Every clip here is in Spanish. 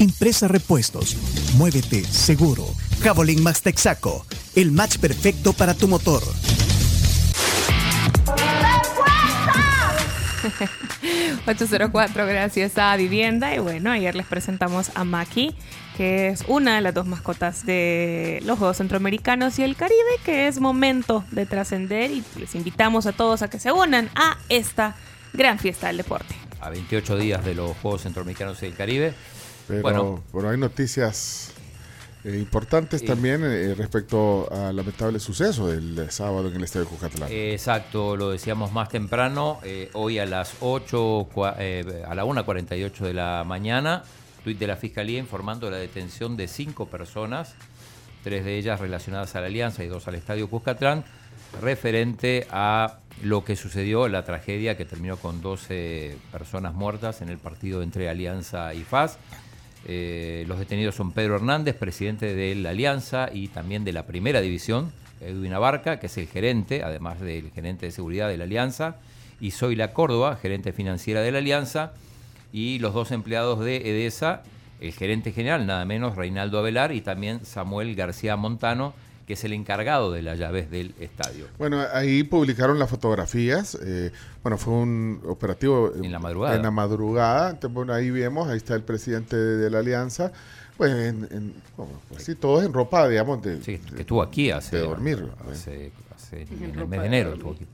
Impresa Repuestos. Muévete seguro. Javelin Max Texaco. El match perfecto para tu motor. ...804 gracias a Vivienda y bueno, ayer les presentamos a Maki, que es una de las dos mascotas de los Juegos Centroamericanos y el Caribe, que es momento de trascender y les invitamos a todos a que se unan a esta gran fiesta del deporte. A 28 días de los Juegos Centroamericanos y el Caribe. Pero Bueno. bueno, hay noticias eh, importantes también eh, respecto al lamentable suceso del sábado en el estadio Cucatlán. Exacto, lo decíamos más temprano, eh, hoy a las 8, cua- eh, a la 1.48 de la mañana, tuit de la Fiscalía informando la detención de cinco personas, tres de ellas relacionadas a la Alianza y dos al Estadio Cuscatlán, referente a lo que sucedió, la tragedia que terminó con 12 personas muertas en el partido entre Alianza y FAS. Eh, los detenidos son Pedro Hernández, presidente de la Alianza y también de la Primera División, Edwin Abarca, que es el gerente, además del gerente de seguridad de la Alianza, y Zoila Córdoba, gerente financiera de la Alianza, y los dos empleados de EDESA, el gerente general, nada menos, Reinaldo Avelar, y también Samuel García Montano, que es el encargado de las llaves del estadio. Bueno, ahí publicaron las fotografías. eh, bueno, fue un operativo En la madrugada. En la madrugada. Entonces, bueno, ahí vemos, ahí está el presidente de la alianza. Pues, en, en- bueno, pues sí, todos en ropa, digamos, de, Sí, que estuvo aquí hace, de dormir. hace- hace- en el mes de enero. estuvo aquí.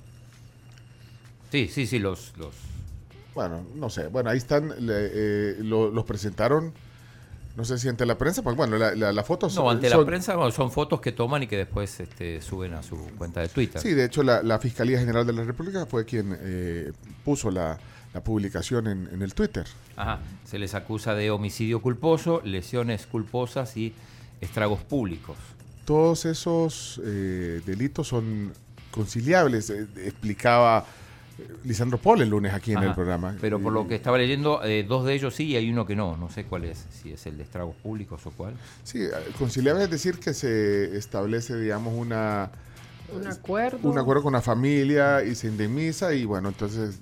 Sí, sí, sí, los, los Bueno, no sé. Bueno, ahí están, le- eh, lo- los presentaron, no sé si ante la prensa, pues bueno, la, la, la foto No, ante la prensa bueno, son fotos que toman y que después este, suben a su cuenta de Twitter. Sí, de hecho, la, la Fiscalía General de la República fue quien eh, puso la, publicación en, en el Twitter. Ajá. Se les acusa de homicidio culposo, lesiones culposas y estragos públicos. Todos esos eh, delitos son conciliables, eh, explicaba Lisandro Paul el lunes aquí en el programa. Pero por Eh, lo que estaba leyendo, eh, dos de ellos sí y hay uno que no. No sé cuál es, si es el de estragos públicos o cuál. Sí, eh, conciliable es decir que se establece, digamos, una... Un acuerdo. un acuerdo con la familia y se indemniza y bueno, entonces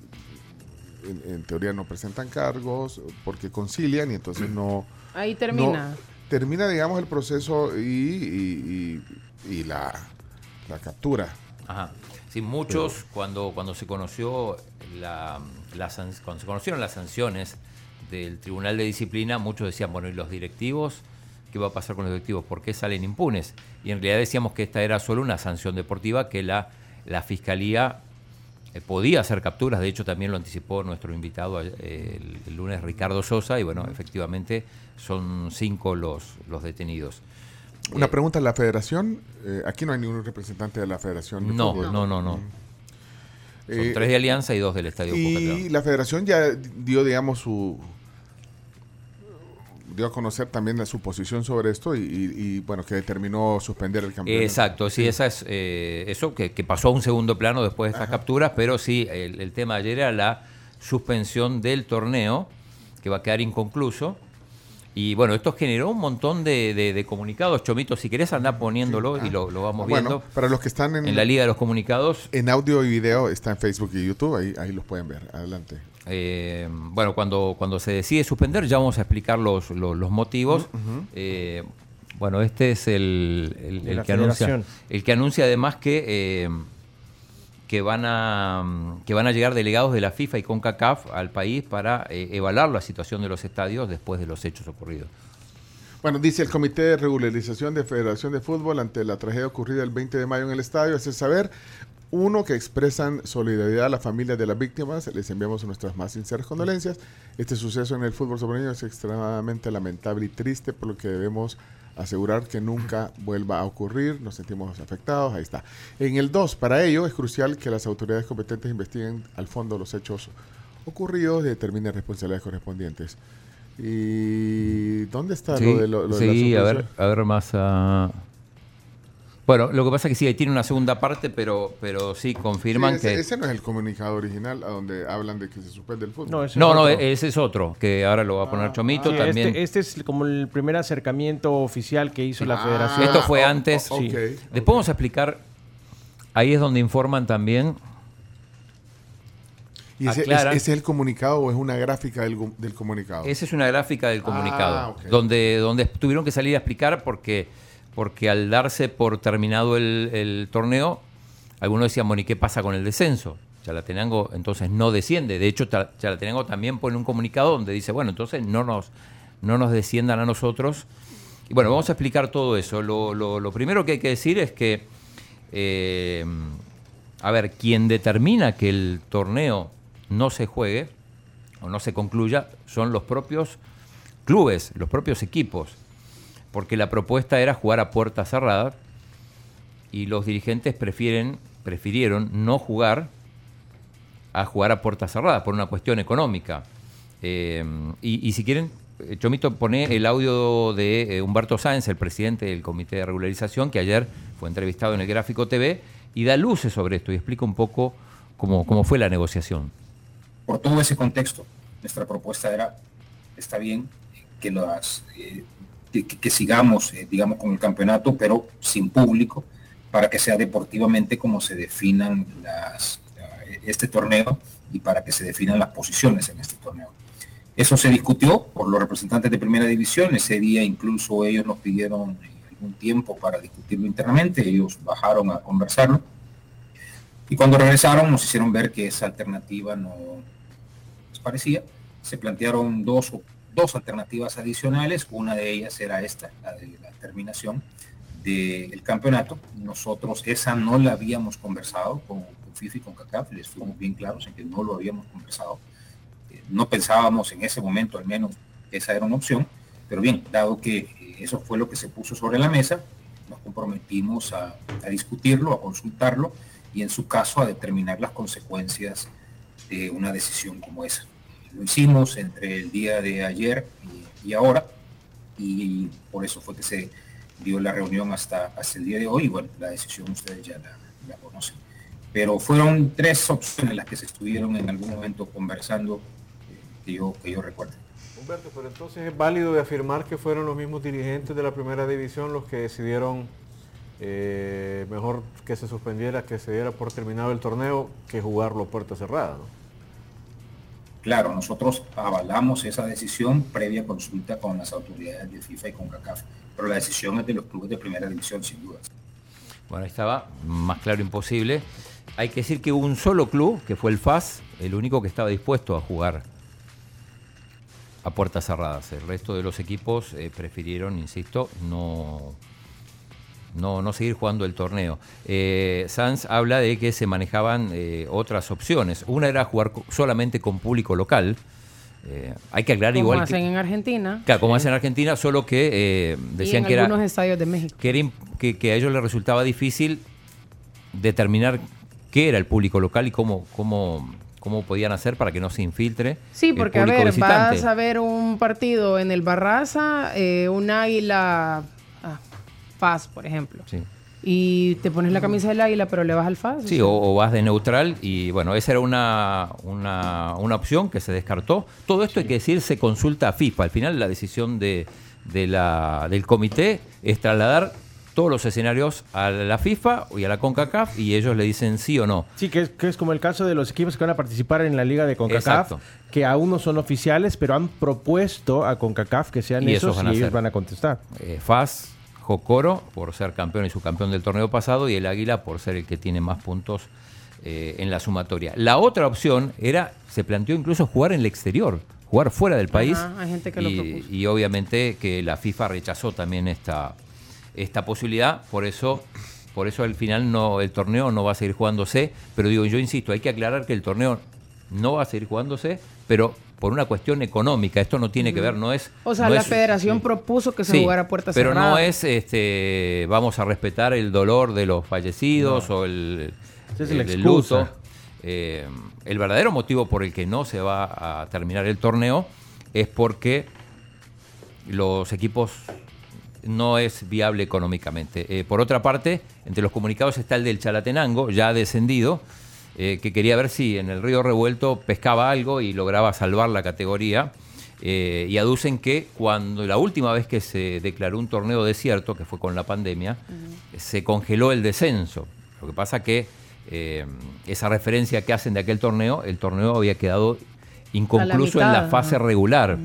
en, en teoría no presentan cargos porque concilian y entonces no... Ahí termina. no- termina, digamos, el proceso y, y- y- y la, la captura. Ajá. Sí, muchos cuando, cuando se conoció la, cuando se conocieron las sanciones del Tribunal de Disciplina, muchos decían, bueno, ¿y los directivos? ¿Qué va a pasar con los directivos? ¿Por qué salen impunes? Y en realidad decíamos que esta era solo una sanción deportiva que la, la Fiscalía eh, podía hacer capturas, de hecho también lo anticipó nuestro invitado eh, el, el lunes Ricardo Sosa, y bueno, efectivamente son cinco los, los detenidos. Una Eh, pregunta, ¿la federación? eh, aquí no hay ningún representante de la federación. de No, fútbol. no, no, no. Son Eh, tres de Alianza y dos del Estadio Y la federación ya dio, digamos, su dio a conocer también su posición sobre esto y, y- y, bueno, que determinó suspender el campeonato. Exacto, sí, esa es eh, eso que, que pasó a un segundo plano después de estas capturas, pero sí, el, el tema de ayer era la suspensión del torneo, que va a quedar inconcluso. Y bueno, esto generó un montón de, de- de comunicados. Chomito, si querés andar poniéndolo y lo, lo vamos Bueno, viendo. para los que están en, En la Liga de los Comunicados, en audio y video, está en Facebook y YouTube, ahí, ahí los pueden ver. Adelante. Eh, bueno, cuando, cuando se decide suspender, ya vamos a explicar los, los, los motivos. Eh, bueno, este es el, el- que anuncia, el que anuncia además que, eh, que, van a, que van a llegar delegados de la FIFA y CONCACAF al país para eh, evaluar la situación de los estadios después de los hechos ocurridos. Bueno, dice el Comité de Regularización de Federación de Fútbol ante la tragedia ocurrida el 20 de mayo en el estadio, hace saber, uno, que expresan solidaridad a las familias de las víctimas, les enviamos nuestras más sinceras condolencias. Este suceso en el fútbol soberano es extremadamente lamentable y triste, por lo que debemos asegurar que nunca vuelva a ocurrir, nos sentimos afectados, ahí está. En el 2, para ello es crucial que las autoridades competentes investiguen al fondo los hechos ocurridos y determinen responsabilidades correspondientes. ¿Y dónde está Sí, lo de, lo, lo de la sí, a ver, a ver más a... Bueno, lo que pasa es que sí, ahí tiene una segunda parte, pero, pero sí, confirman Sí, ese, que... ese no es el comunicado original a donde hablan de que se suspende el fútbol. No, ese No, es no, otro. ese es otro, que ahora lo va a poner Chomito Sí, también. este, este es como el primer acercamiento oficial que hizo la Ah, federación. Esto fue antes. Sí. ok, Después vamos a explicar, ahí es donde informan también ¿Y ese, es, ese es el comunicado o es una gráfica del, comunicado? Esa es una gráfica del comunicado, Ah, donde, donde tuvieron que salir a explicar porque, porque al darse por terminado el, torneo, algunos decían, bueno, ¿y qué pasa con el descenso? Chalatenango entonces no desciende. De hecho, Chalatenango también pone un comunicado donde dice, bueno, entonces no nos, no nos desciendan a nosotros. Y bueno, vamos a explicar todo eso. Lo primero que hay que decir es que, eh, a ver, quien determina que el torneo no se juegue o no se concluya son los propios clubes, los propios equipos, porque la propuesta era jugar a puerta cerrada y los dirigentes prefieren, prefirieron no jugar a jugar a puerta cerrada por una cuestión económica. Eh, y, si quieren, eh, Chomito pone el audio de eh, Humberto Sáenz, el presidente del Comité de Regularización, que ayer fue entrevistado en el Gráfico TV y da luces sobre esto y explica un poco cómo, cómo fue la negociación. por todo ese contexto, nuestra propuesta era, está bien que, las, que, sigamos, eh, digamos, con el campeonato, pero sin público, para que sea deportivamente como se definan las, eh, este torneo y para que se definan las posiciones en este torneo. Eso se discutió por los representantes de primera división. Ese día incluso ellos nos pidieron algún tiempo para discutirlo internamente. Ellos bajaron a conversarlo. Y cuando regresaron nos hicieron ver que esa alternativa no les parecía. Se plantearon dos, dos alternativas adicionales. Una de ellas era esta, la de la terminación del campeonato. Nosotros esa no la habíamos conversado con, con FIFA y con CACAF. Les fuimos bien claros en que no lo habíamos conversado. Eh, no pensábamos en ese momento al menos esa era una opción. Pero bien, dado que eh, eso fue lo que se puso sobre la mesa, nos comprometimos a discutirlo, a consultarlo y en su caso a determinar las consecuencias de una decisión como esa. Lo hicimos entre el día de ayer y, ahora y por eso fue que se dio la reunión hasta, hasta el día de hoy bueno, la decisión ustedes ya la, conocen. Pero fueron tres opciones las que se estuvieron en algún momento conversando eh, que, yo, que yo recuerdo. Humberto, pero entonces es válido de afirmar que fueron los mismos dirigentes de la primera división los que decidieron eh, mejor que se suspendiera, que se diera por terminado el torneo, que jugarlo puerta cerrada. Claro, nosotros avalamos esa decisión previa consulta con las autoridades de FIFA y con CACAF, pero la decisión es de los clubes de primera división, sin duda. Bueno, ahí estaba, más claro imposible. Hay que decir que hubo un solo club, que fue el FAS, el único que estaba dispuesto a jugar a puertas cerradas. El resto de los equipos eh, prefirieron, insisto, no, no, no seguir jugando el torneo. Eh, Sanz habla de que se manejaban eh, otras opciones. Una era jugar solamente con público local. Eh, hay que aclarar Como igual hacen que, en Argentina claro, como hacen en Argentina, solo que eh, y decían en que era algunos estadios de México. que, era que, que a ellos les resultaba difícil determinar qué era el público local y cómo, cómo, cómo podían hacer para que no se infiltre. Sí, el porque a público ver, visitante. vas a ver un partido en el Barraza, eh, un águila FAS, por ejemplo. Sí, Y te pones la camisa del águila, pero le vas al FAS. Sí, o, o vas de neutral y bueno, esa era una, una, una opción que se descartó. Todo esto hay que decir, se consulta a FIFA. Al final la decisión de, de la, del comité es trasladar todos los escenarios a la FIFA y a la CONCACAF y ellos le dicen sí o no. Sí, que es, que es como el caso de los equipos que van a participar en la liga de CONCACAF, Exacto. que aún no son oficiales, pero han propuesto a CONCACAF que sean Y esos esos van y a ellos van a contestar. eh, FAS, Jocoro, por ser campeón y subcampeón del torneo pasado, y el Águila por ser el que tiene más puntos eh, en la sumatoria. La otra opción era, se planteó incluso jugar en el exterior, jugar fuera del país. Ajá, hay gente que lo y, y obviamente que la FIFA rechazó también esta, esta posibilidad, por eso, por eso al final no, el torneo no va a seguir jugándose, pero digo, yo insisto, hay que aclarar que el torneo no va a seguir jugándose, pero por una cuestión económica, esto no tiene que ver, no es... O sea, no la es- federación propuso que se Sí, jugara a puerta pero cerrada. no es este vamos a respetar el dolor de los fallecidos o el, es el- la el excusa. luto. Eh, el verdadero motivo por el que no se va a terminar el torneo es porque los equipos no es viable económicamente. Eh, por otra parte, entre los comunicados está el del Chalatenango, ya descendido, eh, que quería ver si en el río revuelto pescaba algo y lograba salvar la categoría. Eh, y aducen que cuando la última vez que se declaró un torneo desierto, que fue con la pandemia, se congeló el descenso. Lo que pasa que eh, esa referencia que hacen de aquel torneo, el torneo había quedado inconcluso en la fase regular.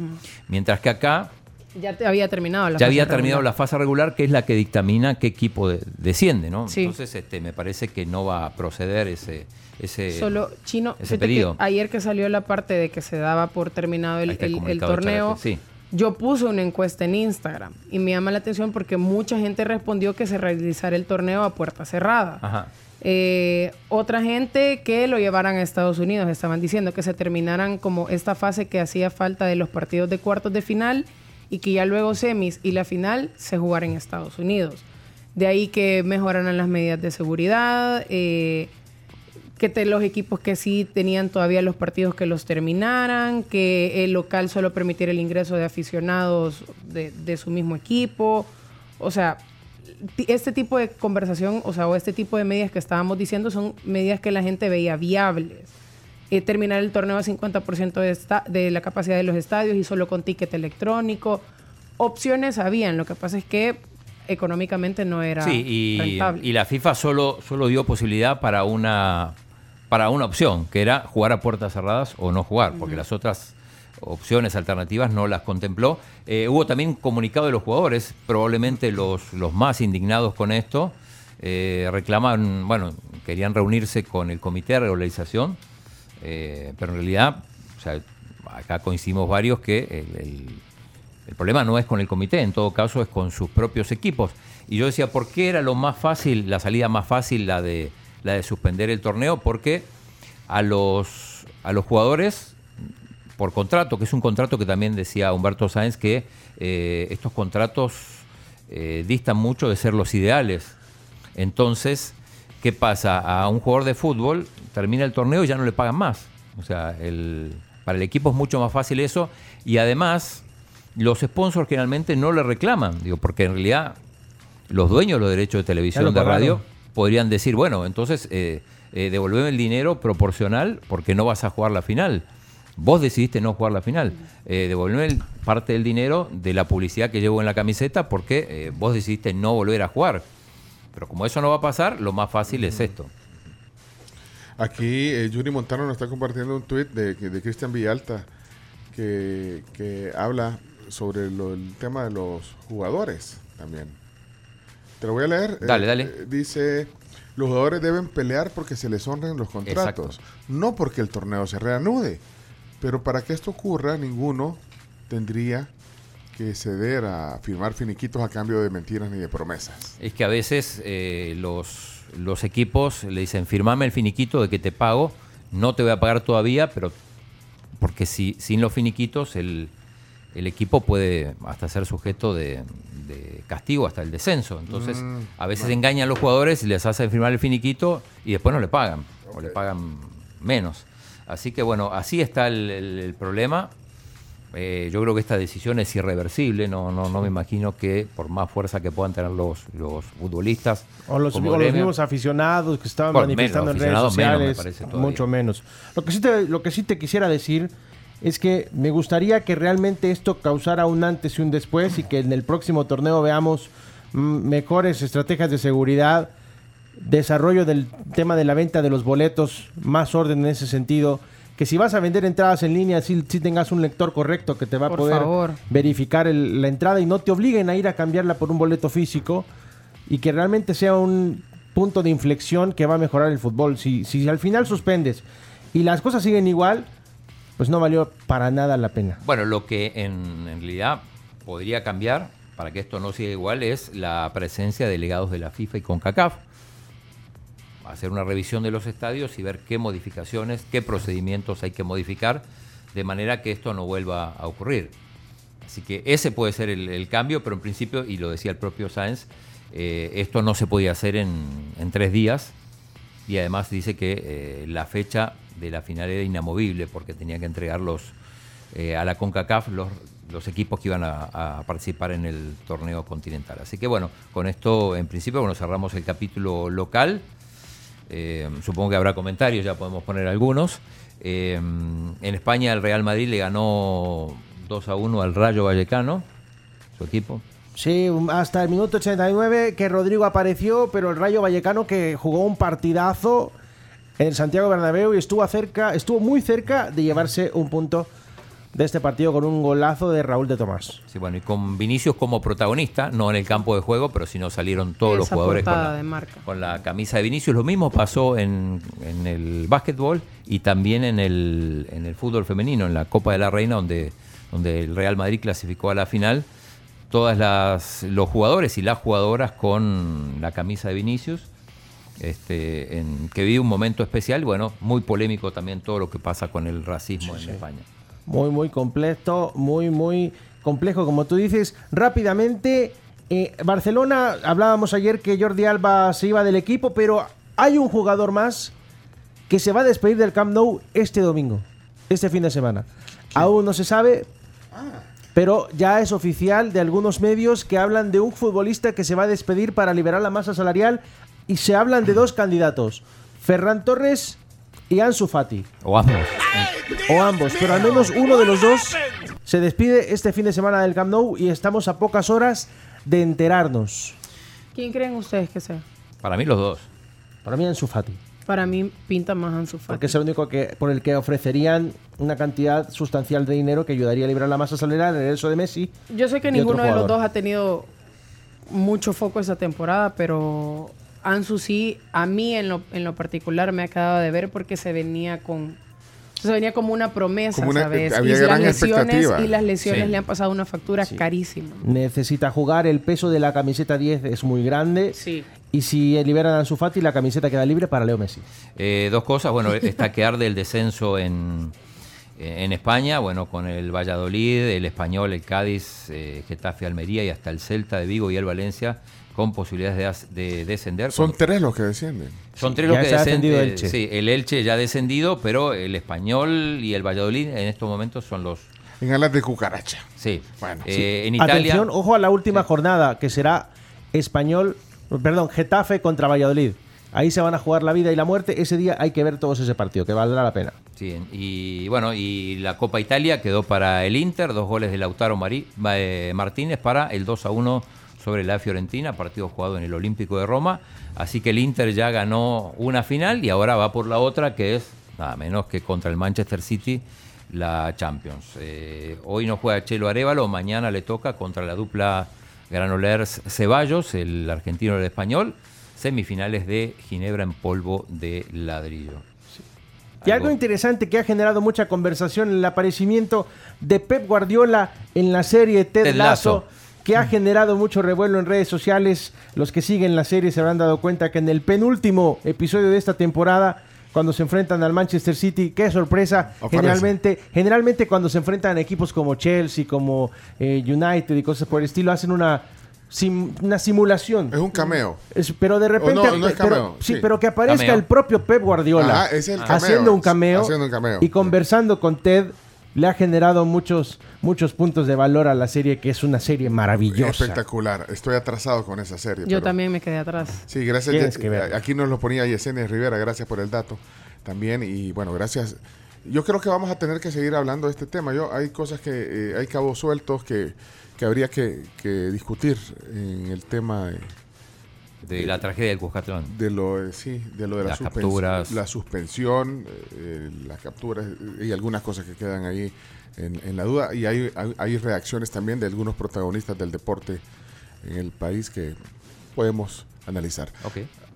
Mientras que acá Ya te había terminado la ya fase había regular. terminado la fase regular, que es la que dictamina qué equipo de- desciende, ¿no? Sí. Entonces, este, me parece que no va a proceder ese, ese, Solo chino, ese que ayer que salió la parte de que se daba por terminado el, el torneo, sí. yo puse una encuesta en Instagram y me llama la atención porque mucha gente respondió que se realizara el torneo a puerta cerrada. Ajá. Eh, otra gente que lo llevaran a Estados Unidos, estaban diciendo que se terminaran como esta fase que hacía falta de los partidos de cuartos de final y que ya luego semis y la final se jugara en Estados Unidos. De ahí que mejoraran las medidas de seguridad, eh, que los equipos que sí tenían todavía los partidos que los terminaran, que el local solo permitiera el ingreso de aficionados de, de su mismo equipo. O sea, este tipo de conversación, o sea, o este tipo de medidas que estábamos diciendo son medidas que la gente veía viables. Eh, terminar el torneo a 50% de, esta- de la capacidad de los estadios y solo con ticket electrónico. Opciones habían, lo que pasa es que económicamente no era Sí, y, rentable. y la FIFA solo, solo dio posibilidad para una, para una opción, que era jugar a puertas cerradas o no jugar, porque las otras opciones alternativas no las contempló. Eh, hubo también un comunicado de los jugadores, probablemente los, los más indignados con esto, eh, reclaman, bueno, querían reunirse con el comité de regularización, eh, pero en realidad, acá coincidimos varios que el problema no es con el comité, en todo caso es con sus propios equipos. Y yo decía, ¿por qué era lo más fácil, la salida más fácil, la de, la de suspender el torneo? Porque a los, a los jugadores, por contrato, que es un contrato que también decía Humberto Sáenz, que eh, estos contratos eh, distan mucho de ser los ideales. Entonces, ¿qué pasa? A un jugador de fútbol termina el torneo y ya no le pagan más. O sea, el, para el equipo es mucho más fácil eso. Y además, los sponsors generalmente no le reclaman, digo, porque en realidad los dueños de los derechos de televisión, de radio, podrían decir, bueno, entonces eh, eh, devolveme el dinero proporcional porque no vas a jugar la final. Vos decidiste no jugar la final. Eh, devolveme el- parte del dinero de la publicidad que llevo en la camiseta porque eh, vos decidiste no volver a jugar. Pero como eso no va a pasar, lo más fácil es esto. Aquí eh, Yuri Montano nos está compartiendo un tuit de, de Cristian Villalta que, que habla sobre lo- el tema de los jugadores también. Te lo voy a leer. Dale, dale. eh, dice, los jugadores deben pelear porque se les honren los contratos, no porque el torneo se reanude. Pero para que esto ocurra, ninguno tendría que ceder a firmar finiquitos a cambio de mentiras ni de promesas. Es que a veces eh, los, los equipos le dicen, firmame el finiquito de que te pago, no te voy a pagar todavía, pero porque si, sin los finiquitos el, el equipo puede hasta ser sujeto de, de castigo hasta el descenso. Entonces, Mm, a veces bueno. engañan a los jugadores y les hacen firmar el finiquito y después no le pagan, o le pagan menos. Así que bueno, así está el, el- el problema. Eh, yo creo que esta decisión es irreversible, no, no, no me imagino que por más fuerza que puedan tener los, los futbolistas O los, como o los gremio- mismos aficionados que estaban Bueno, manifestando menos, en redes aficionados menos, me sociales, parece mucho menos. Lo que, sí te, lo que sí te quisiera decir es que me gustaría que realmente esto causara un antes y un después y que en el próximo torneo veamos mm, mejores estrategias de seguridad, desarrollo del tema de la venta de los boletos, más orden en ese sentido. Que si vas a vender entradas en línea, sí, sí tengas un lector correcto que te va a Por poder favor. verificar el- la entrada y no te obliguen a ir a cambiarla por un boleto físico y que realmente sea un punto de inflexión que va a mejorar el fútbol. Si, si al final suspendes y las cosas siguen igual, pues no valió para nada la pena. Bueno, lo que en, en realidad podría cambiar para que esto no siga igual es la presencia de delegados de la FIFA y CONCACAF. Hacer una revisión de los estadios y ver qué modificaciones, qué procedimientos hay que modificar de manera que esto no vuelva a ocurrir. Así que ese puede ser el, cambio, pero en principio, y lo decía el propio Sáenz, eh, esto no se podía hacer en, en tres días y además dice que eh, la fecha de la final era inamovible porque tenía que entregar eh, a la CONCACAF los, los equipos que iban a, a participar en el torneo continental. Así que bueno, con esto en principio bueno, cerramos el capítulo local. Eh, supongo que habrá comentarios, ya podemos poner algunos. Eh, en España el Real Madrid le ganó 2 a 1 al Rayo Vallecano, su equipo. Sí, hasta el minuto 89 que Rodrigo apareció, pero el Rayo Vallecano que jugó un partidazo en Santiago Bernabéu y estuvo cerca, estuvo muy cerca de llevarse un punto de este partido con un golazo de Raúl de Tomás. Sí, bueno, y con Vinicius como protagonista, no en el campo de juego, pero si no salieron todos los jugadores con la, de marca. con la camisa de Vinicius. Lo mismo pasó en, en el básquetbol y también en el, en el fútbol femenino, en la Copa de la Reina, donde, donde el Real Madrid clasificó a la final. Todas las los jugadores y las jugadoras con la camisa de Vinicius. Este, en, que vive un momento especial, bueno, muy polémico también todo lo que pasa con el racismo en España. Muy, muy completo, muy, muy complejo, como tú dices. Rápidamente, eh, Barcelona, hablábamos ayer que Jordi Alba se iba del equipo, pero hay un jugador más que se va a despedir del Camp Nou este domingo, este fin de semana. Aún no se sabe, pero ya es oficial de algunos medios que hablan de un futbolista que se va a despedir para liberar la masa salarial y se hablan de dos candidatos, Ferran Torres y Ansu Fati. O ambos. O ambos, pero al menos uno de los dos se despide este fin de semana del Camp Nou y estamos a pocas horas de enterarnos. ¿Quién creen ustedes que sea? Para mí los dos. Para mí Ansu Fati, Para mí pinta más Ansu Fati. porque es el único que por el que ofrecerían una cantidad sustancial de dinero que ayudaría a liberar la masa salarial en el eso de Messi. Yo sé que ninguno de los dos ha tenido mucho foco esa temporada, pero Ansu sí, a mí en lo, en lo particular me ha quedado de ver porque se venía con... Se venía como una promesa, Como una- ¿sabes? había y gran las lesiones, y las lesiones Sí. le han pasado una factura carísima. Necesita jugar, el peso de la camiseta 10 es muy grande. Sí. Y si liberan a Ansu Fati, la camiseta queda libre para Leo Messi. Eh, dos cosas, bueno, está que arde el descenso en, en España, bueno, con el Valladolid, el Español, el Cádiz, eh, Getafe, Almería y hasta el Celta de Vigo y el Valencia con posibilidades de, descender. Son Cuando- tres los que descienden. son tres ya los que ascendido eh, Elche. Sí, el Elche ya ha descendido, pero el Español y el Valladolid en estos momentos son los... En alas de cucaracha. Sí, Bueno, Eh, en Italia... Atención, ojo a la última jornada, que será español, perdón, Getafe contra Valladolid. Ahí se van a jugar la vida y la muerte. Ese día hay que ver todos ese partido, que valdrá la pena. Sí, y bueno, y la Copa Italia quedó para el Inter, dos goles de Lautaro Mari- eh, Martínez para el 2 a 1 sobre la Fiorentina, partido jugado en el Olímpico de Roma. Así que el Inter ya ganó una final y ahora va por la otra, que es nada menos que contra el Manchester City, la Champions. Eh, hoy no juega Chelo Arevalo, mañana le toca contra la dupla Granolers Ceballos, el argentino y el español, semifinales de Ginebra en polvo de ladrillo. Y algo interesante que ha generado mucha conversación, el aparecimiento de Pep Guardiola en la serie Ted, Ted Lasso, Lasso. Que ha generado mucho revuelo en redes sociales. Los que siguen la serie se habrán dado cuenta que en el penúltimo episodio de esta temporada, cuando se enfrentan al Manchester City, qué sorpresa, generalmente, generalmente cuando se enfrentan a equipos como Chelsea, como eh, United y cosas por el estilo, hacen una, sim- una simulación. Es un cameo. Es- pero de repente, no, no es pero- cameo, sí, sí. pero que aparezca Cameo. el propio Pep Guardiola Ajá, es el cameo, haciendo un cameo, haciendo un cameo. y conversando con Ted le ha generado muchos muchos puntos de valor a la serie que es una serie maravillosa. Espectacular. Estoy atrasado con esa serie. Yo pero- también me quedé atrás. Sí, gracias. Que verla. Aquí nos lo ponía Yesenia Rivera, gracias por el dato también. Y bueno, gracias. Yo creo que vamos a tener que seguir hablando de este tema. Yo Hay cosas que, eh, hay cabos sueltos que, que habría que, que discutir en el tema de, De la tragedia del Cuscatlán. de lo, eh, sí, de, lo de la, Las suspen- capturas. la suspensión, eh, las capturas eh, y algunas cosas que quedan ahí en, en la duda. Y hay, hay, hay reacciones también de algunos protagonistas del deporte en el país que podemos analizar.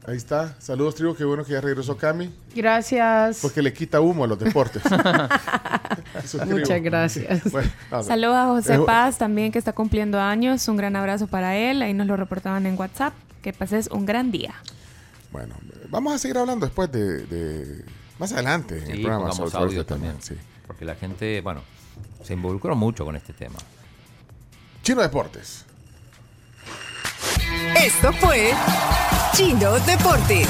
Ahí está. Saludos, tribu. Qué bueno que ya regresó Cami. Gracias. Porque le quita humo a los deportes. Muchas gracias. Bueno. Saludos a José Eh, Paz también que está cumpliendo años. Un gran abrazo para él. Ahí nos lo reportaban en WhatsApp. Que pases un gran día. Bueno, vamos a seguir hablando después de, de- más adelante en el programa sobre audio este tema, también. sí. Porque la gente, bueno, se involucró mucho con este tema. Chino Deportes. Esto fue Chino Deportes.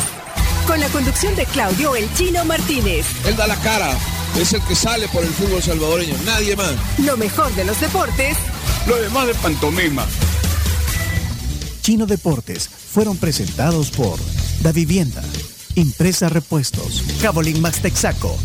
Con la conducción de Claudio El Chino Martínez. Él da la cara es el que sale por el fútbol salvadoreño, nadie más. Lo mejor de los deportes. Lo demás de pantomima. Chino Deportes fueron presentados por Da Vivienda, Impresa Repuestos, Cabolín Max Texaco,